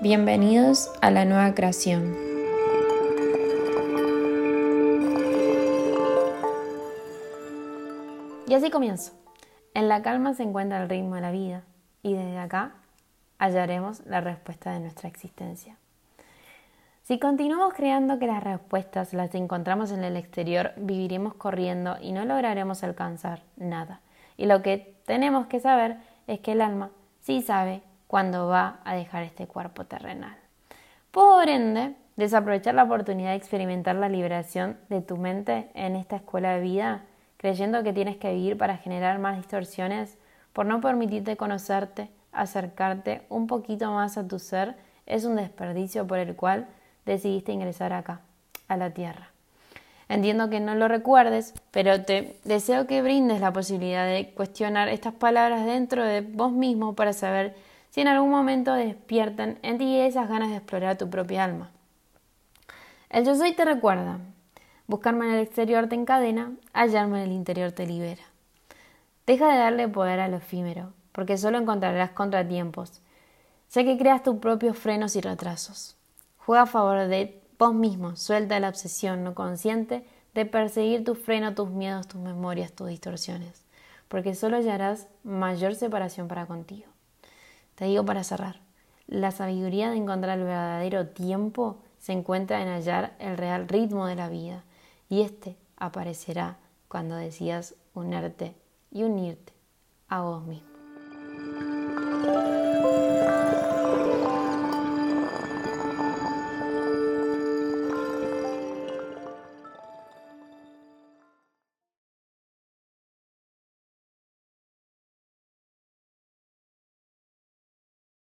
Bienvenidos a la nueva creación. Y así comienzo. En la calma se encuentra el ritmo de la vida y desde acá hallaremos la respuesta de nuestra existencia. Si continuamos creando que las respuestas las encontramos en el exterior, viviremos corriendo y no lograremos alcanzar nada. Y lo que tenemos que saber es que el alma sí sabe cuando va a dejar este cuerpo terrenal. Por ende, desaprovechar la oportunidad de experimentar la liberación de tu mente en esta escuela de vida, creyendo que tienes que vivir para generar más distorsiones, por no permitirte conocerte, acercarte un poquito más a tu ser, es un desperdicio por el cual decidiste ingresar acá, a la tierra. Entiendo que no lo recuerdes, pero te deseo que brindes la posibilidad de cuestionar estas palabras dentro de vos mismo para saber si en algún momento despiertan en ti esas ganas de explorar tu propia alma. El yo soy te recuerda, buscarme en el exterior te encadena, hallarme en el interior te libera. Deja de darle poder a lo efímero, porque solo encontrarás contratiempos. Sé que creas tus propios frenos y retrasos. Juega a favor de vos mismo, suelta la obsesión no consciente de perseguir tu freno, tus miedos, tus memorias, tus distorsiones, porque solo hallarás mayor separación para contigo. Te digo para cerrar, la sabiduría de encontrar el verdadero tiempo se encuentra en hallar el real ritmo de la vida y este aparecerá cuando decidas unerte y unirte a vos mismo.